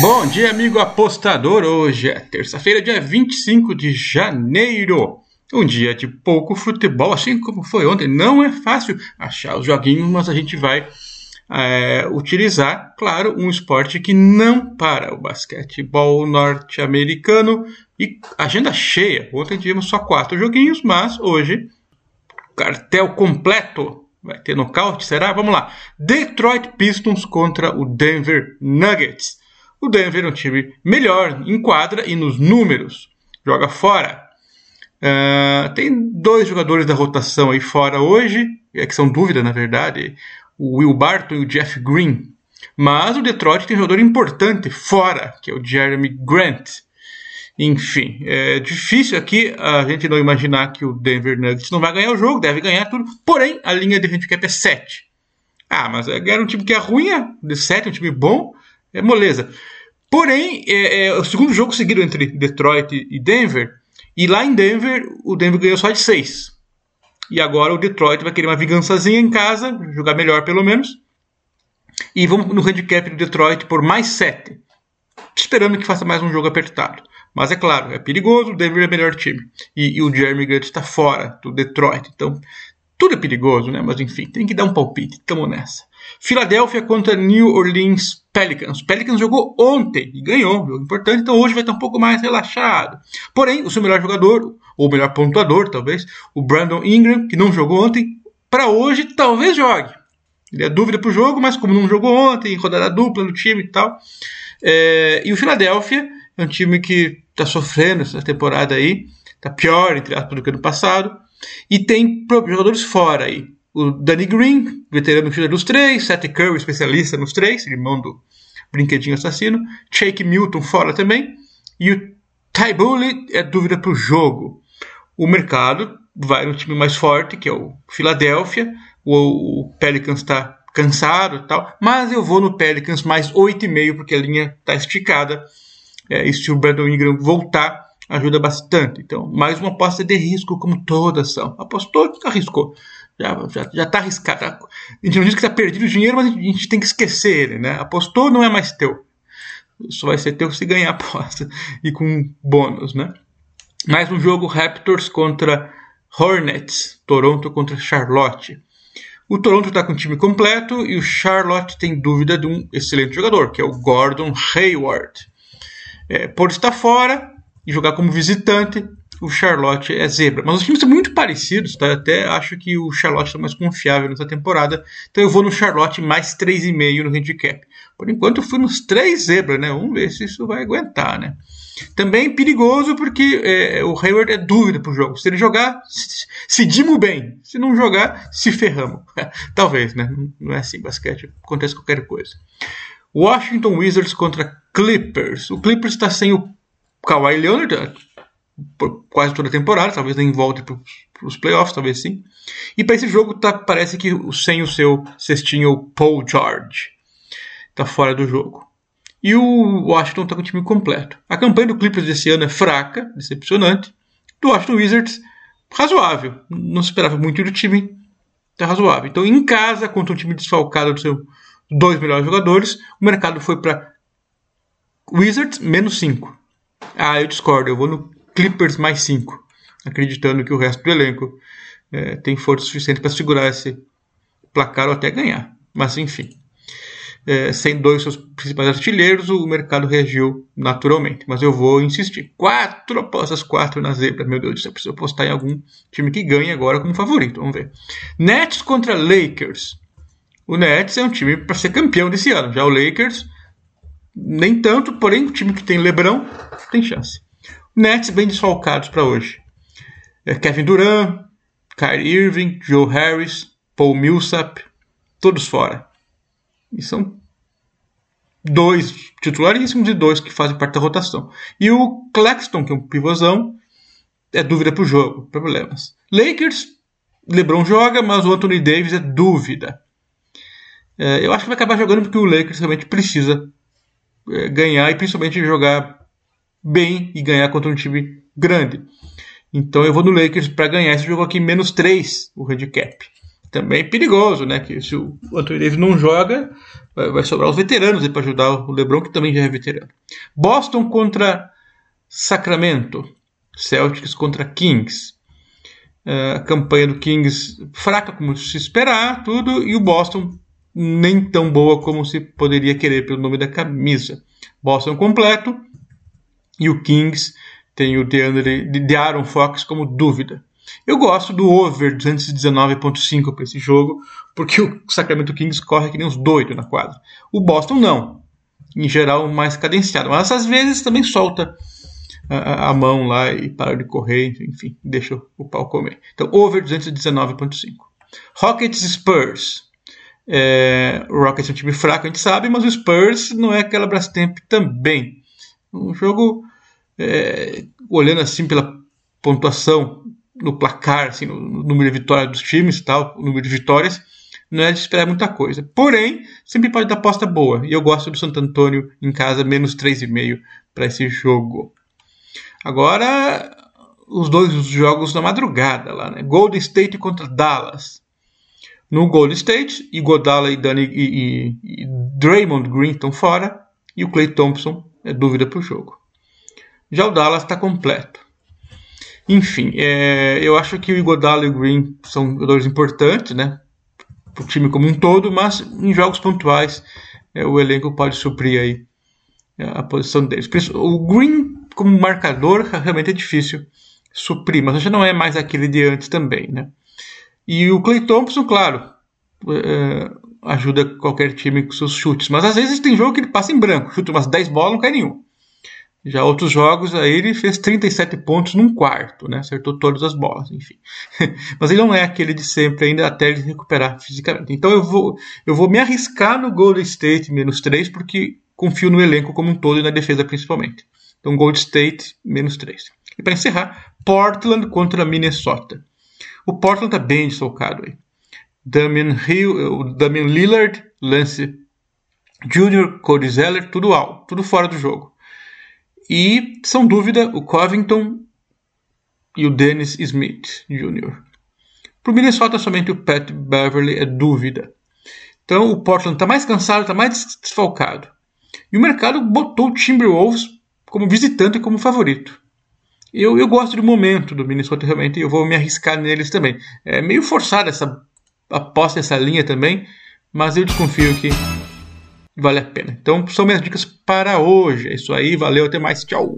Bom dia, amigo apostador. Hoje é terça-feira, dia 25 de janeiro. Um dia de pouco futebol, assim como foi ontem. Não é fácil achar os joguinhos, mas a gente vai é, utilizar, claro, um esporte que não para o basquetebol norte-americano e agenda cheia. Ontem tivemos só quatro joguinhos, mas hoje cartel completo. Vai ter nocaute, será? Vamos lá. Detroit Pistons contra o Denver Nuggets. O Denver é um time melhor em quadra e nos números. Joga fora. Uh, tem dois jogadores da rotação aí fora hoje, é que são dúvida na verdade, o Will Barton e o Jeff Green. Mas o Detroit tem um jogador importante fora, que é o Jeremy Grant. Enfim, é difícil aqui a gente não imaginar que o Denver Nuggets não vai ganhar o jogo, deve ganhar tudo. Porém, a linha de handicap é 7. Ah, mas é, um time que é ruim, é de 7, um time bom é moleza. Porém, é, é, o segundo jogo seguido entre Detroit e Denver, e lá em Denver, o Denver ganhou só de 6. E agora o Detroit vai querer uma vingançazinha em casa, jogar melhor pelo menos. E vamos no handicap do Detroit por mais 7. Esperando que faça mais um jogo apertado. Mas é claro, é perigoso, o Denver é o melhor time. E, e o Jeremy Grant está fora do Detroit. Então, tudo é perigoso, né? Mas enfim, tem que dar um palpite. Tamo nessa. Filadélfia contra New Orleans Pelicans. Pelicans jogou ontem e ganhou, jogo importante, então hoje vai estar um pouco mais relaxado. Porém, o seu melhor jogador, ou melhor pontuador, talvez, o Brandon Ingram, que não jogou ontem, para hoje talvez jogue. Ele é dúvida para o jogo, mas como não jogou ontem, rodada dupla no time e tal. É, e o Philadelphia é um time que está sofrendo essa temporada aí, está pior, entre aspas, do que ano passado, e tem jogadores fora aí o Danny Green, veterano filho dos três, Seth Curry, especialista nos três, irmão do brinquedinho assassino, Shake Milton fora também, e o Ty Bully é dúvida para o jogo. O mercado vai no time mais forte, que é o Philadelphia, o, o Pelicans está cansado e tal, mas eu vou no Pelicans mais 8,5 porque a linha está esticada. É, e se o Brandon Ingram voltar, ajuda bastante. Então, mais uma aposta de risco, como todas são. Apostou, arriscou já já já está arriscado. A gente não diz que está perdido o dinheiro, mas a gente tem que esquecer ele, né? Apostou não é mais teu. Só vai ser teu se ganhar a aposta e com bônus, né? Mais um jogo Raptors contra Hornets, Toronto contra Charlotte. O Toronto está com o time completo e o Charlotte tem dúvida de um excelente jogador, que é o Gordon Hayward. É, por estar fora e jogar como visitante, o Charlotte é zebra. Mas os times são muito parecidos, tá? Até acho que o Charlotte é mais confiável nessa temporada. Então eu vou no Charlotte mais 3,5 no handicap. Por enquanto eu fui nos 3 zebra, né? Vamos ver se isso vai aguentar, né? Também perigoso porque é, o Hayward é dúvida pro jogo. Se ele jogar, se dimo bem. Se não jogar, se ferramos. Talvez, né? Não é assim, basquete. Acontece qualquer coisa. Washington Wizards contra Clippers. O Clippers está sem o Kawhi Leonard, quase toda a temporada, talvez nem volte para os playoffs, talvez sim. E para esse jogo tá, parece que sem o seu cestinho Paul George está fora do jogo. E o Washington está com o time completo. A campanha do Clippers desse ano é fraca, decepcionante. Do Washington Wizards, razoável. Não se esperava muito do time, está razoável. Então, em casa, contra um time desfalcado dos seus dois melhores jogadores, o mercado foi para Wizards menos 5. Ah, eu discordo. Eu vou no Clippers mais 5, acreditando que o resto do elenco é, tem força suficiente para segurar esse placar ou até ganhar. Mas enfim, é, sem dois seus principais artilheiros, o mercado reagiu naturalmente. Mas eu vou insistir. Quatro apostas, quatro na zebra. Meu Deus do céu, preciso apostar em algum time que ganhe agora como favorito. Vamos ver. Nets contra Lakers. O Nets é um time para ser campeão desse ano. Já o Lakers, nem tanto, porém, o time que tem Lebron tem chance. Nets bem desfalcados para hoje. É Kevin Durant, Kyrie Irving, Joe Harris, Paul Millsap, todos fora. E são dois titularíssimos e dois que fazem parte da rotação. E o Claxton, que é um pivôzão, é dúvida para o jogo, problemas. Lakers, LeBron joga, mas o Anthony Davis é dúvida. É, eu acho que vai acabar jogando porque o Lakers realmente precisa é, ganhar e principalmente jogar bem e ganhar contra um time grande. Então eu vou no Lakers para ganhar esse jogo aqui, menos 3 o handicap. também perigoso, né? Que se o Anthony Davis não joga, vai sobrar os veteranos para ajudar o LeBron, que também já é veterano. Boston contra Sacramento. Celtics contra Kings. A campanha do Kings fraca como se esperar, tudo, e o Boston nem tão boa como se poderia querer pelo nome da camisa. Boston completo e o Kings tem o DeAndre, de Aaron Fox como dúvida. Eu gosto do over 219.5 para esse jogo, porque o Sacramento Kings corre que nem uns doidos na quadra. O Boston não. Em geral, mais cadenciado. Mas às vezes também solta a, a mão lá e para de correr, enfim, deixa o pau comer. Então, over 219.5. Rockets Spurs. É, o Rockets é um time fraco, a gente sabe, mas o Spurs não é aquela Brastemp também. Um jogo, é, olhando assim pela pontuação no placar, assim, no, no número de vitórias dos times, tal, o número de vitórias, não é de esperar muita coisa. Porém, sempre pode dar aposta boa. E eu gosto do Santo Antônio em casa, menos 3,5 para esse jogo. Agora, os dois jogos na madrugada lá, né? Golden State contra Dallas. No Golden State, Igodala e, Danny, e, e, e Draymond Green estão fora e o Clay Thompson é dúvida para o jogo. Já o Dallas está completo. Enfim, é, eu acho que o Igodala e o Green são jogadores importantes, né? Para o time como um todo, mas em jogos pontuais é, o elenco pode suprir aí é, a posição deles. O Green como marcador realmente é difícil suprir, mas já não é mais aquele de antes também, né? E o Clay Thompson, claro, é, ajuda qualquer time com seus chutes, mas às vezes tem jogo que ele passa em branco, chuta umas 10 bolas não cai nenhum. Já outros jogos aí ele fez 37 pontos num quarto, né? Acertou todas as bolas, enfim. Mas ele não é aquele de sempre ainda até ele recuperar fisicamente. Então eu vou, eu vou me arriscar no Golden State menos 3 porque confio no elenco como um todo e na defesa principalmente. Então, Gold State, menos 3. E para encerrar, Portland contra Minnesota. O Portland está bem desfalcado aí. Damian, Hill, Damian Lillard, Lance Jr., Cody Zeller, tudo alto, tudo fora do jogo. E, são dúvida, o Covington e o Dennis Smith Jr. Para o Minnesota, somente o Pat Beverly é dúvida. Então, o Portland está mais cansado, está mais desfalcado. E o mercado botou o Timberwolves como visitante e como favorito. Eu, eu gosto do momento do Minnesota realmente e eu vou me arriscar neles também. É meio forçada essa aposta nessa linha também, mas eu desconfio que vale a pena. Então são minhas dicas para hoje. É isso aí, valeu, até mais, tchau.